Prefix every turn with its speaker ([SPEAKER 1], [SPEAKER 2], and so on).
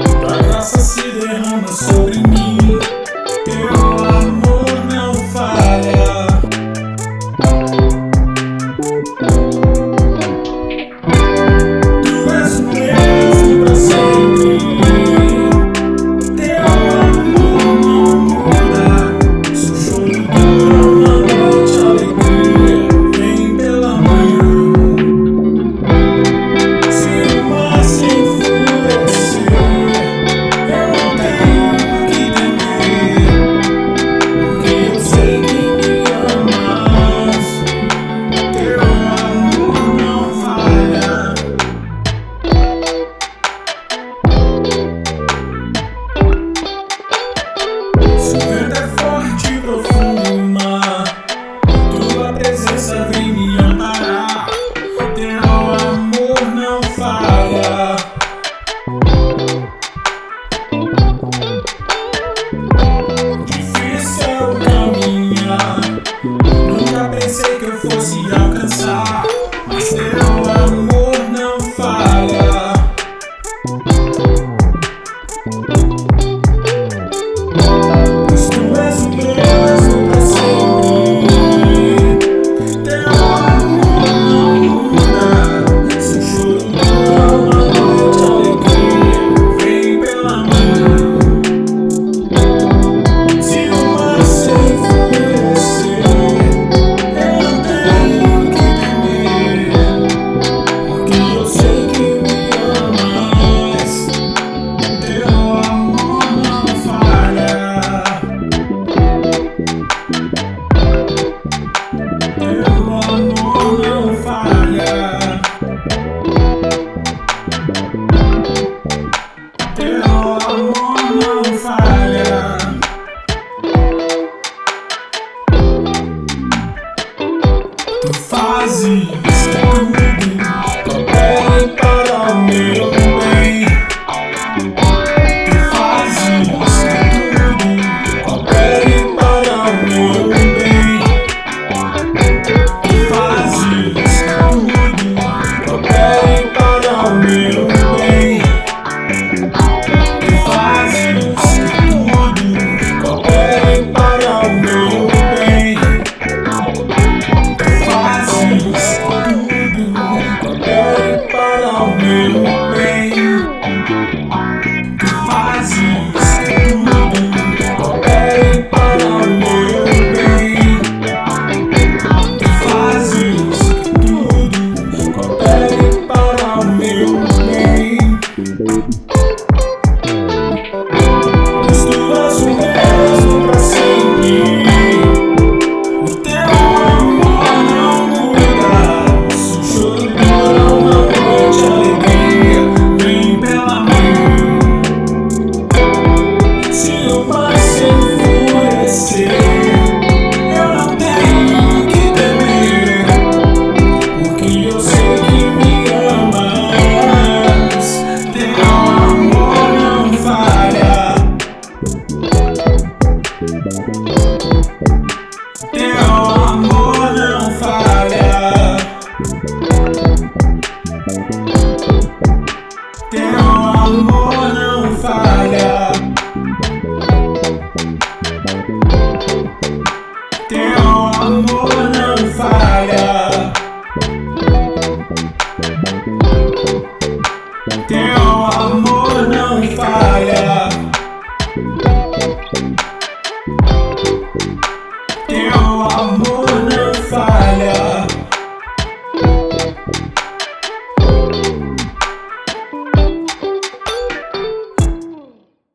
[SPEAKER 1] A graça se derrama sobre mim. Teu amor não falha. Teu amor não falha.